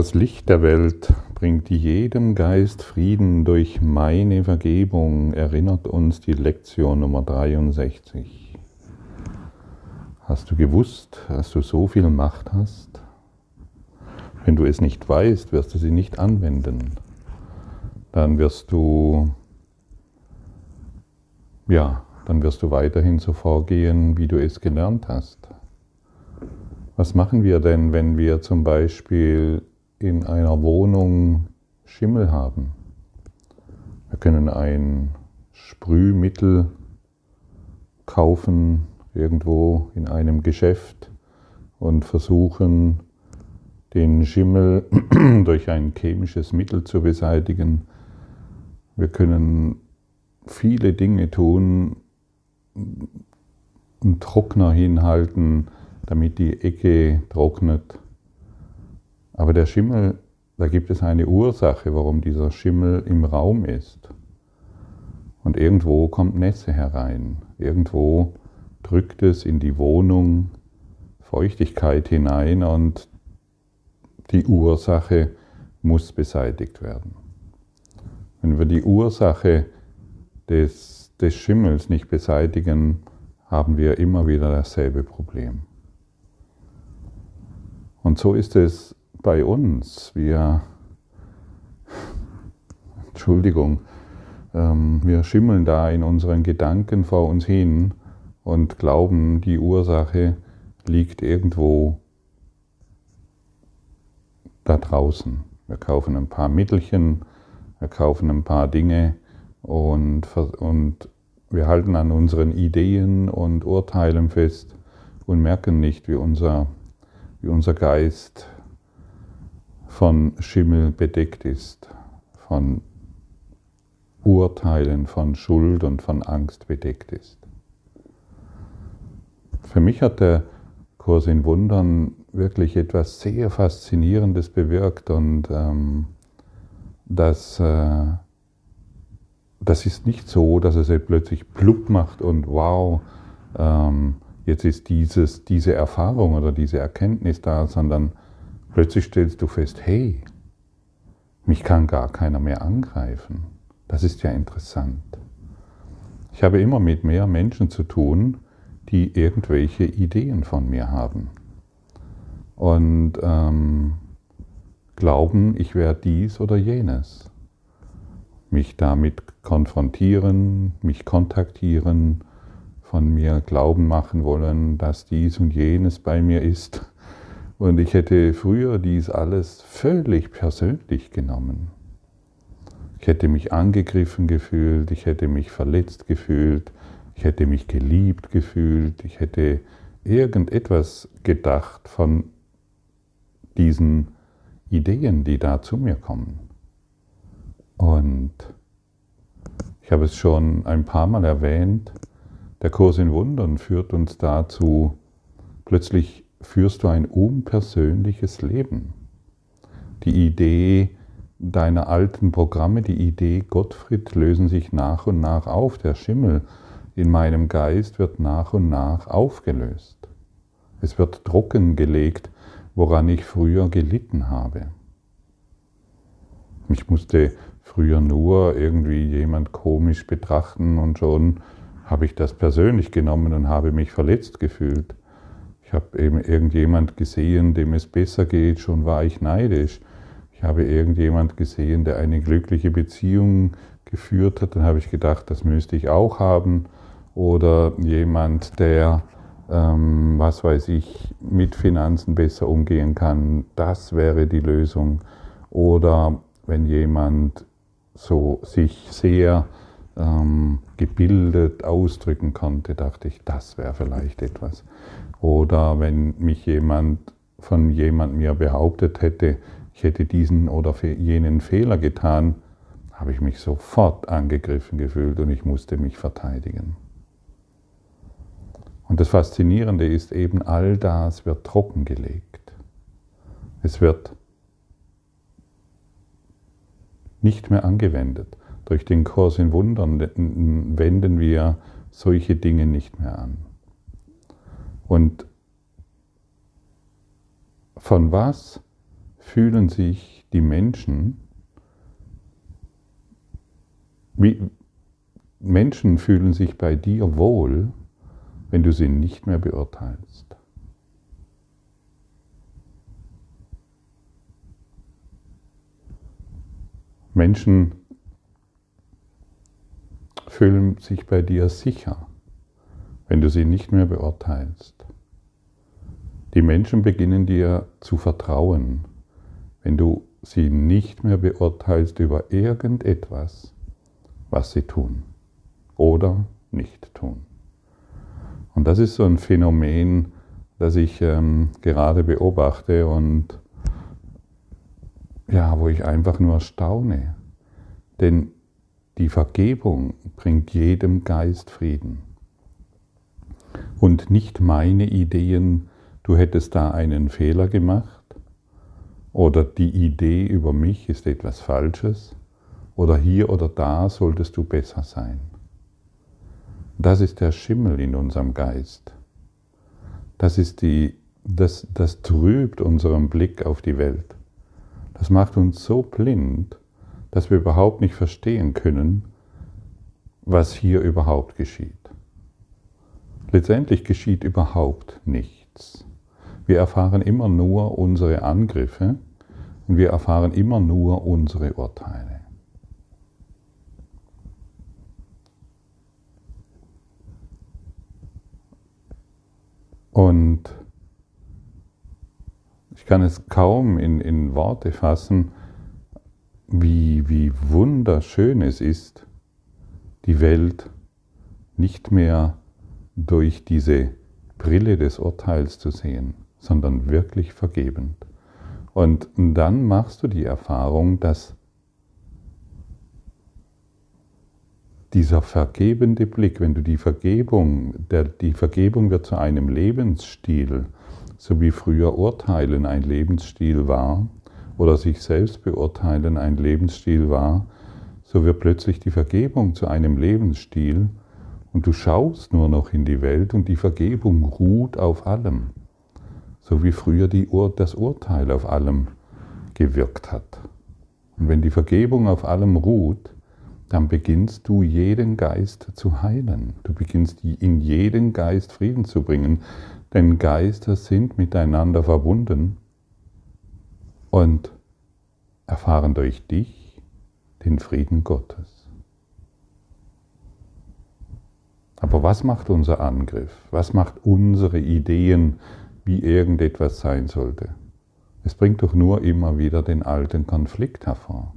Wahres Licht der Welt bringt jedem Geist Frieden durch meine Vergebung, erinnert uns die Lektion Nummer 63. Hast du gewusst, dass du so viel Macht hast? Wenn du es nicht weißt, wirst du sie nicht anwenden. Dann wirst du, ja, dann wirst du weiterhin so vorgehen, wie du es gelernt hast. Was machen wir denn, wenn wir zum Beispiel in einer Wohnung Schimmel haben? Wir können ein Sprühmittel kaufen irgendwo in einem Geschäft und versuchen, den Schimmel durch ein chemisches Mittel zu beseitigen. Wir können viele Dinge tun, einen Trockner hinhalten, damit die Ecke trocknet. Aber der Schimmel, da gibt es eine Ursache, warum dieser Schimmel im Raum ist. Und irgendwo kommt Nässe herein. Irgendwo drückt es in die Wohnung Feuchtigkeit hinein und die Ursache muss beseitigt werden. Wenn wir die Ursache des, des Schimmels nicht beseitigen, haben wir immer wieder dasselbe Problem. Und so ist es bei uns. Wir, Entschuldigung, ähm, wir schimmeln da in unseren Gedanken vor uns hin und glauben, die Ursache liegt irgendwo da draußen. Wir kaufen ein paar Mittelchen, wir kaufen ein paar Dinge und, und wir halten an unseren Ideen und Urteilen fest und merken nicht, wie unser wie unser Geist von Schimmel bedeckt ist, von Urteilen, von Schuld und von Angst bedeckt ist. Für mich hat der Kurs in Wundern wirklich etwas sehr Faszinierendes bewirkt und ähm, das, äh, das ist nicht so, dass es plötzlich plupp macht und wow, ähm, jetzt ist dieses, diese Erfahrung oder diese Erkenntnis da, sondern plötzlich stellst du fest, hey, mich kann gar keiner mehr angreifen. Das ist ja interessant. Ich habe immer mit mehr Menschen zu tun, die irgendwelche Ideen von mir haben und ähm, glauben, ich wäre dies oder jenes. Mich damit konfrontieren, mich kontaktieren, von mir glauben machen wollen, dass dies und jenes bei mir ist. Und ich hätte früher dies alles völlig persönlich genommen. Ich hätte mich angegriffen gefühlt, ich hätte mich verletzt gefühlt, ich hätte mich geliebt gefühlt, ich hätte irgendetwas gedacht von diesen Ideen, die da zu mir kommen. Und ich habe es schon ein paar Mal erwähnt, der Kurs in Wundern führt uns dazu, plötzlich führst du ein unpersönliches Leben. Die Idee deiner alten Programme, die Idee Gottfried lösen sich nach und nach auf. Der Schimmel in meinem Geist wird nach und nach aufgelöst. Es wird trockengelegt, woran ich früher gelitten habe. Ich musste früher nur irgendwie jemand komisch betrachten und schon habe ich das persönlich genommen und habe mich verletzt gefühlt. Ich habe eben irgendjemand gesehen, dem es besser geht, schon war ich neidisch. Ich habe irgendjemand gesehen, der eine glückliche Beziehung geführt hat, dann habe ich gedacht, das müsste ich auch haben. Oder jemand, der, ähm, was weiß ich, mit Finanzen besser umgehen kann, das wäre die Lösung. Oder wenn jemand so sich sehr ähm, gebildet ausdrücken konnte, dachte ich, das wäre vielleicht etwas. Oder wenn mich jemand von jemand mir behauptet hätte, ich hätte diesen oder jenen Fehler getan, habe ich mich sofort angegriffen gefühlt und ich musste mich verteidigen. Und das Faszinierende ist eben, all das wird trockengelegt. Es wird nicht mehr angewendet. Durch den Kurs in Wundern wenden wir solche Dinge nicht mehr an. Und von was fühlen sich die Menschen, wie Menschen fühlen sich bei dir wohl, wenn du sie nicht mehr beurteilst. Menschen fühlen sich bei dir sicher, wenn du sie nicht mehr beurteilst. Die Menschen beginnen dir zu vertrauen, wenn du sie nicht mehr beurteilst über irgendetwas, was sie tun oder nicht tun. Und das ist so ein Phänomen, das ich ähm, gerade beobachte und ja, wo ich einfach nur staune. Denn die Vergebung bringt jedem Geist Frieden. Und nicht meine Ideen, du hättest da einen Fehler gemacht oder die Idee über mich ist etwas Falsches oder hier oder da solltest du besser sein. Das ist der Schimmel in unserem Geist. Das, ist die, das, das trübt unseren Blick auf die Welt. Das macht uns so blind, dass wir überhaupt nicht verstehen können, was hier überhaupt geschieht. Letztendlich geschieht überhaupt nichts. Wir erfahren immer nur unsere Angriffe und wir erfahren immer nur unsere Urteile. Und ich kann es kaum in, in Worte fassen, wie, wie wunderschön es ist, die Welt nicht mehr durch diese Brille des Urteils zu sehen, sondern wirklich vergebend. Und dann machst du die Erfahrung, dass dieser vergebende Blick, wenn du die Vergebung, der, die Vergebung wird zu einem Lebensstil, so wie früher Urteilen ein Lebensstil war oder sich selbst beurteilen ein Lebensstil war, so wird plötzlich die Vergebung zu einem Lebensstil und du schaust nur noch in die Welt und die Vergebung ruht auf allem, so wie früher Ur das Urteil auf allem gewirkt hat. Und wenn die Vergebung auf allem ruht, dann beginnst du jeden Geist zu heilen. Du beginnst in jeden Geist Frieden zu bringen, denn Geister sind miteinander verbunden und erfahren durch dich den Frieden Gottes. Aber was macht unser Angriff? Was macht unsere Ideen, wie irgendetwas sein sollte? Es bringt doch nur immer wieder den alten Konflikt hervor.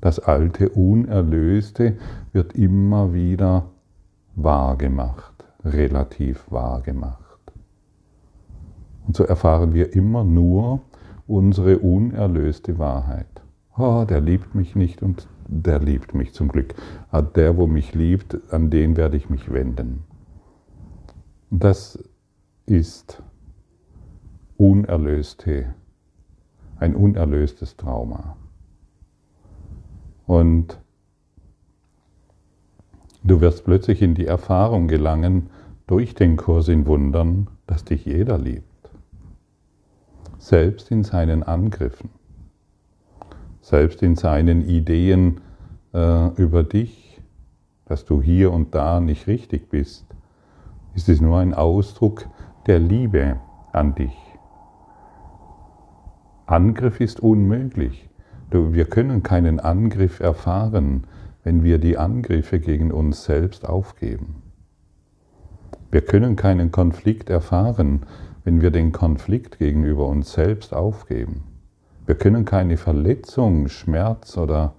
Das alte Unerlöste wird immer wieder wahrgemacht, relativ wahrgemacht. Und so erfahren wir immer nur unsere unerlöste Wahrheit. Oh, der liebt mich nicht und der liebt mich zum Glück. Ah, der, wo mich liebt, an den werde ich mich wenden. Das ist unerlöste, ein unerlöstes Trauma. Und du wirst plötzlich in die Erfahrung gelangen, durch den Kurs in Wundern, dass dich jeder liebt. Selbst in seinen Angriffen, selbst in seinen Ideen äh, über dich, dass du hier und da nicht richtig bist, ist es nur ein Ausdruck der Liebe an dich. Angriff ist unmöglich. Wir können keinen Angriff erfahren, wenn wir die Angriffe gegen uns selbst aufgeben. Wir können keinen Konflikt erfahren, wenn wir den Konflikt gegenüber uns selbst aufgeben. Wir können keine Verletzung, Schmerz oder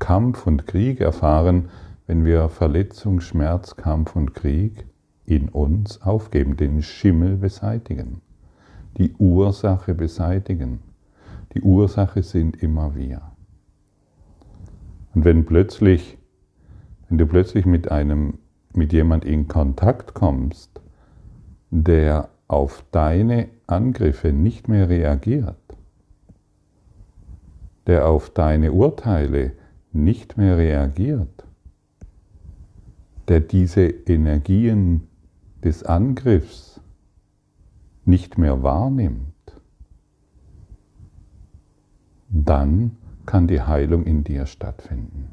Kampf und Krieg erfahren, wenn wir Verletzung, Schmerz, Kampf und Krieg in uns aufgeben, den Schimmel beseitigen, die Ursache beseitigen. Die Ursache sind immer wir. Und wenn plötzlich, wenn du plötzlich mit einem, mit jemand in Kontakt kommst, der auf deine Angriffe nicht mehr reagiert, der auf deine Urteile nicht mehr reagiert, der diese Energien des Angriffs nicht mehr wahrnimmt, dann kann die Heilung in dir stattfinden.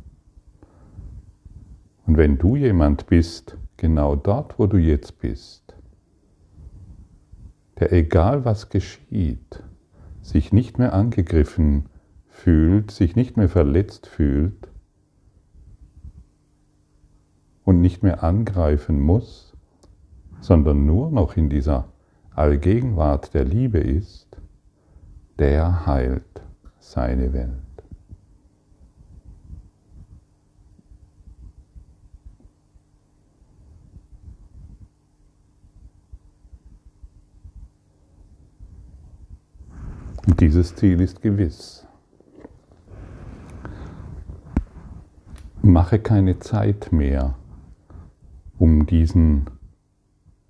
Und wenn du jemand bist, genau dort, wo du jetzt bist, der egal was geschieht, sich nicht mehr angegriffen fühlt, sich nicht mehr verletzt fühlt und nicht mehr angreifen muss, sondern nur noch in dieser Allgegenwart der Liebe ist, der heilt seine Welt. Dieses Ziel ist gewiss. Mache keine Zeit mehr, um diesen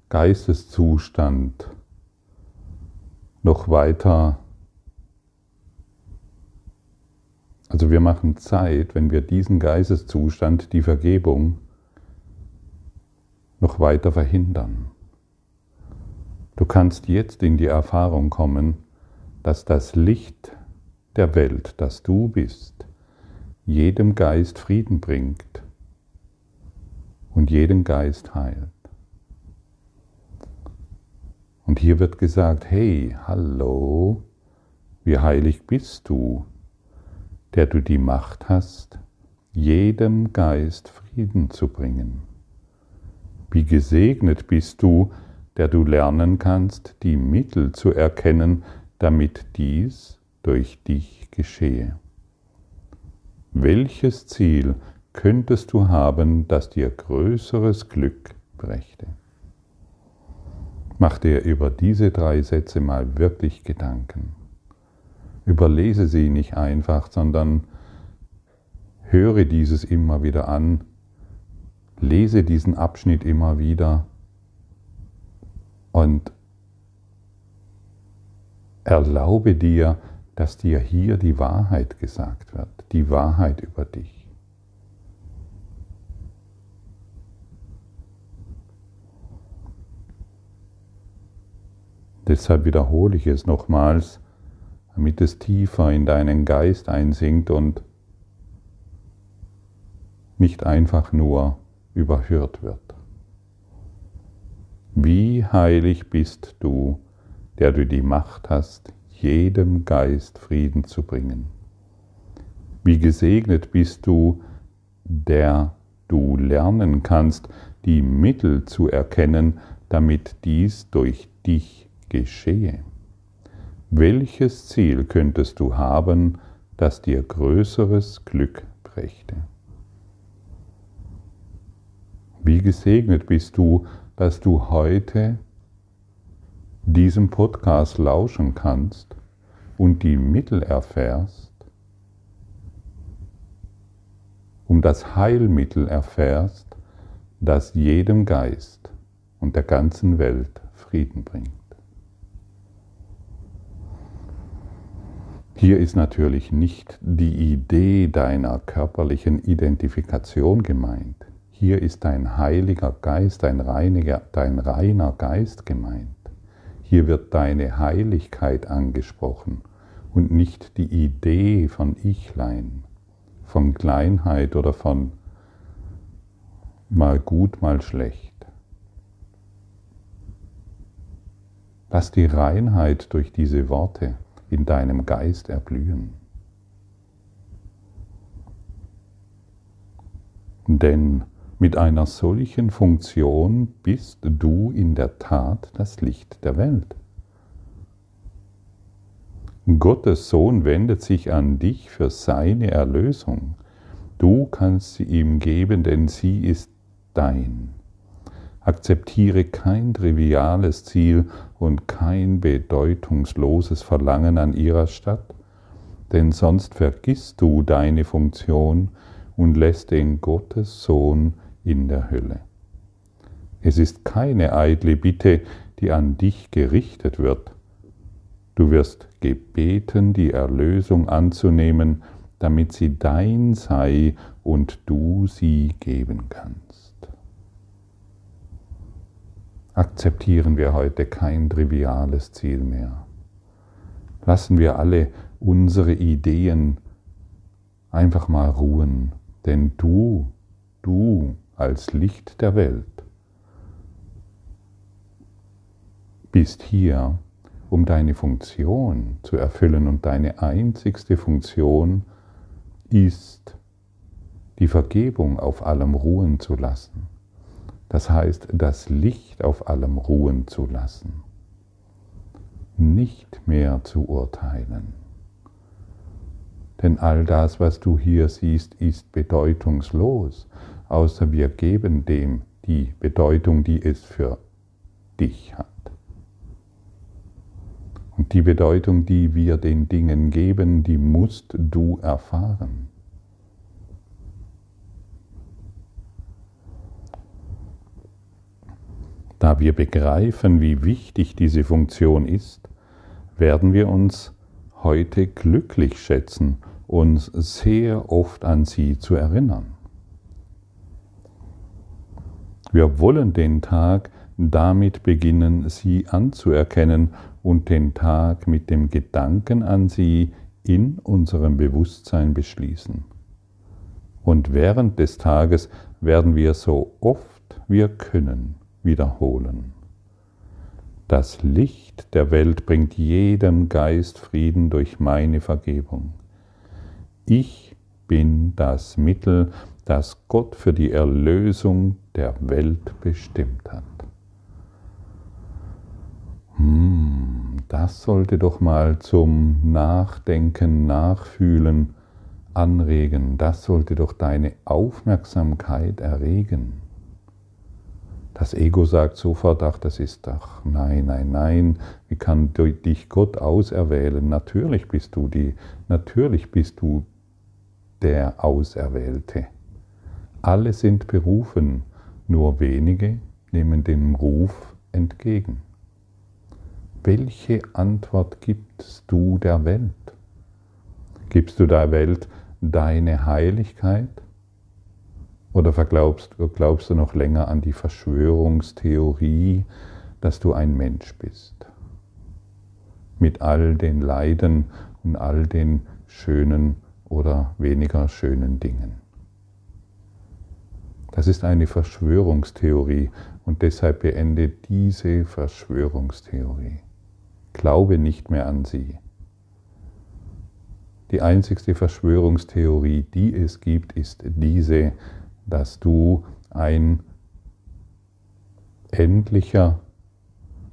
Geisteszustand noch weiter. Also wir machen Zeit, wenn wir diesen Geisteszustand, die Vergebung, noch weiter verhindern. Du kannst jetzt in die Erfahrung kommen, dass das Licht der Welt, das du bist, jedem Geist Frieden bringt und jeden Geist heilt. Und hier wird gesagt, hey, hallo, wie heilig bist du, der du die Macht hast, jedem Geist Frieden zu bringen. Wie gesegnet bist du, der du lernen kannst, die Mittel zu erkennen, damit dies durch dich geschehe. Welches Ziel könntest du haben, das dir größeres Glück brächte? Mach dir über diese drei Sätze mal wirklich Gedanken. Überlese sie nicht einfach, sondern höre dieses immer wieder an, lese diesen Abschnitt immer wieder und Erlaube dir, dass dir hier die Wahrheit gesagt wird, die Wahrheit über dich. Deshalb wiederhole ich es nochmals, damit es tiefer in deinen Geist einsinkt und nicht einfach nur überhört wird. Wie heilig bist du, der du die Macht hast, jedem Geist Frieden zu bringen. Wie gesegnet bist du, der du lernen kannst, die Mittel zu erkennen, damit dies durch dich geschehe. Welches Ziel könntest du haben, das dir größeres Glück brächte? Wie gesegnet bist du, dass du heute diesem Podcast lauschen kannst und die Mittel erfährst, um das Heilmittel erfährst, das jedem Geist und der ganzen Welt Frieden bringt. Hier ist natürlich nicht die Idee deiner körperlichen Identifikation gemeint. Hier ist dein heiliger Geist, dein reiniger, dein reiner Geist gemeint. Hier wird deine Heiligkeit angesprochen und nicht die Idee von Ichlein, von Kleinheit oder von mal gut, mal schlecht. Lass die Reinheit durch diese Worte in deinem Geist erblühen. Denn mit einer solchen Funktion bist du in der Tat das Licht der Welt. Gottes Sohn wendet sich an dich für seine Erlösung. Du kannst sie ihm geben, denn sie ist dein. Akzeptiere kein triviales Ziel und kein bedeutungsloses Verlangen an ihrer Stadt, denn sonst vergisst du deine Funktion und lässt den Gottes Sohn in der Hölle. Es ist keine eitle Bitte, die an dich gerichtet wird. Du wirst gebeten, die Erlösung anzunehmen, damit sie dein sei und du sie geben kannst. Akzeptieren wir heute kein triviales Ziel mehr. Lassen wir alle unsere Ideen einfach mal ruhen. Denn du, du als Licht der Welt bist hier, um deine Funktion zu erfüllen und deine einzigste Funktion ist, die Vergebung auf allem ruhen zu lassen. Das heißt, das Licht auf allem ruhen zu lassen. Nicht mehr zu urteilen. Denn all das, was du hier siehst, ist bedeutungslos, außer wir geben dem die Bedeutung, die es für dich hat. Und die Bedeutung, die wir den Dingen geben, die musst du erfahren. Da wir begreifen, wie wichtig diese Funktion ist, werden wir uns heute glücklich schätzen uns sehr oft an sie zu erinnern. Wir wollen den Tag damit beginnen, sie anzuerkennen und den Tag mit dem Gedanken an sie in unserem Bewusstsein beschließen. Und während des Tages werden wir so oft wir können wiederholen. Das Licht der Welt bringt jedem Geist Frieden durch meine Vergebung. Ich bin das Mittel, das Gott für die Erlösung der Welt bestimmt hat. Hm, das sollte doch mal zum Nachdenken, Nachfühlen anregen. Das sollte doch deine Aufmerksamkeit erregen. Das Ego sagt sofort, ach, das ist doch, nein, nein, nein, wie kann dich Gott auserwählen? Natürlich bist du die, natürlich bist du der Auserwählte. Alle sind berufen, nur wenige nehmen dem Ruf entgegen. Welche Antwort gibst du der Welt? Gibst du der Welt deine Heiligkeit? Oder verglaubst, glaubst du noch länger an die Verschwörungstheorie, dass du ein Mensch bist? Mit all den Leiden und all den schönen oder weniger schönen Dingen. Das ist eine Verschwörungstheorie und deshalb beende diese Verschwörungstheorie. Glaube nicht mehr an sie. Die einzigste Verschwörungstheorie, die es gibt, ist diese, dass du ein endlicher,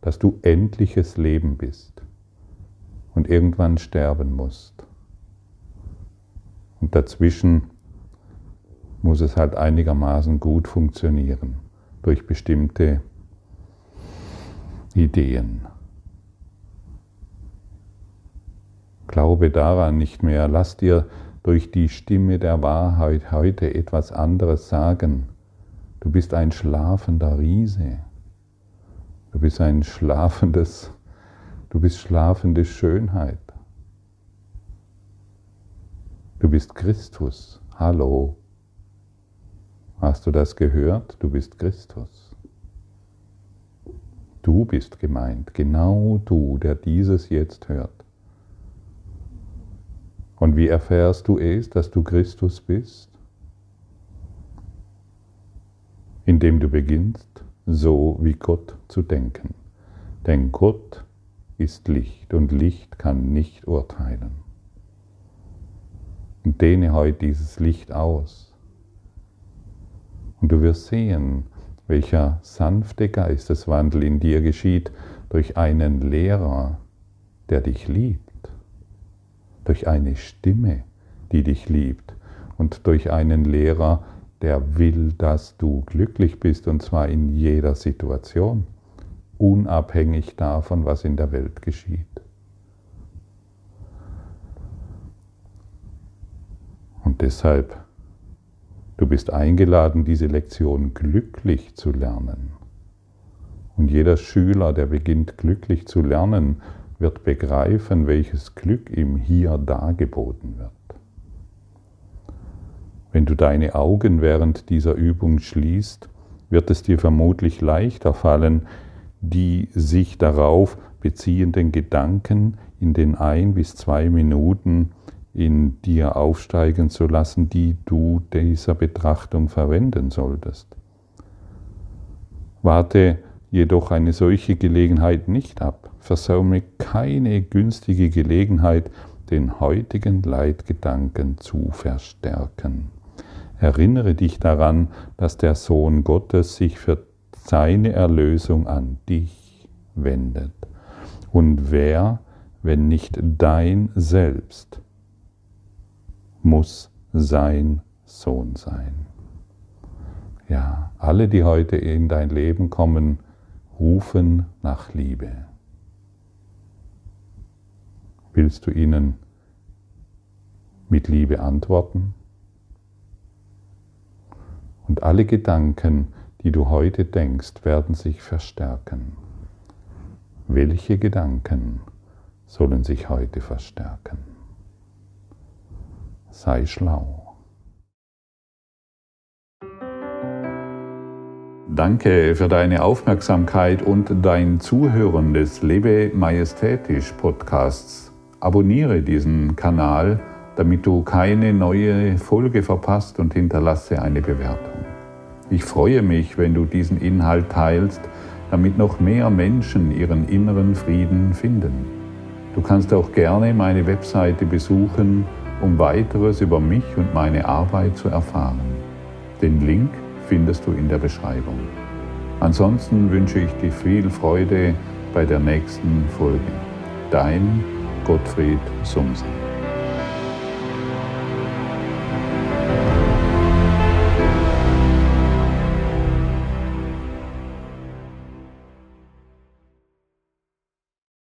dass du endliches Leben bist und irgendwann sterben musst. Und dazwischen muss es halt einigermaßen gut funktionieren durch bestimmte Ideen. Glaube daran nicht mehr. Lass dir durch die Stimme der Wahrheit heute etwas anderes sagen. Du bist ein schlafender Riese. Du bist ein schlafendes, du bist schlafende Schönheit. Du bist Christus. Hallo. Hast du das gehört? Du bist Christus. Du bist gemeint, genau du, der dieses jetzt hört. Und wie erfährst du es, dass du Christus bist? Indem du beginnst, so wie Gott zu denken. Denn Gott ist Licht und Licht kann nicht urteilen und dehne heute dieses Licht aus. Und du wirst sehen, welcher sanfte Geisteswandel in dir geschieht durch einen Lehrer, der dich liebt, durch eine Stimme, die dich liebt und durch einen Lehrer, der will, dass du glücklich bist und zwar in jeder Situation, unabhängig davon, was in der Welt geschieht. Und deshalb, du bist eingeladen, diese Lektion glücklich zu lernen. Und jeder Schüler, der beginnt glücklich zu lernen, wird begreifen, welches Glück ihm hier dargeboten wird. Wenn du deine Augen während dieser Übung schließt, wird es dir vermutlich leichter fallen, die sich darauf beziehenden Gedanken in den ein bis zwei Minuten in dir aufsteigen zu lassen, die du dieser Betrachtung verwenden solltest. Warte jedoch eine solche Gelegenheit nicht ab. Versaume keine günstige Gelegenheit, den heutigen Leitgedanken zu verstärken. Erinnere dich daran, dass der Sohn Gottes sich für seine Erlösung an dich wendet. Und wer, wenn nicht dein Selbst, muss sein Sohn sein. Ja, alle, die heute in dein Leben kommen, rufen nach Liebe. Willst du ihnen mit Liebe antworten? Und alle Gedanken, die du heute denkst, werden sich verstärken. Welche Gedanken sollen sich heute verstärken? Sei schlau. Danke für deine Aufmerksamkeit und dein Zuhören des Lebe Majestätisch Podcasts. Abonniere diesen Kanal, damit du keine neue Folge verpasst und hinterlasse eine Bewertung. Ich freue mich, wenn du diesen Inhalt teilst, damit noch mehr Menschen ihren inneren Frieden finden. Du kannst auch gerne meine Webseite besuchen, um weiteres über mich und meine Arbeit zu erfahren. Den Link findest du in der Beschreibung. Ansonsten wünsche ich dir viel Freude bei der nächsten Folge. Dein Gottfried Sumsen.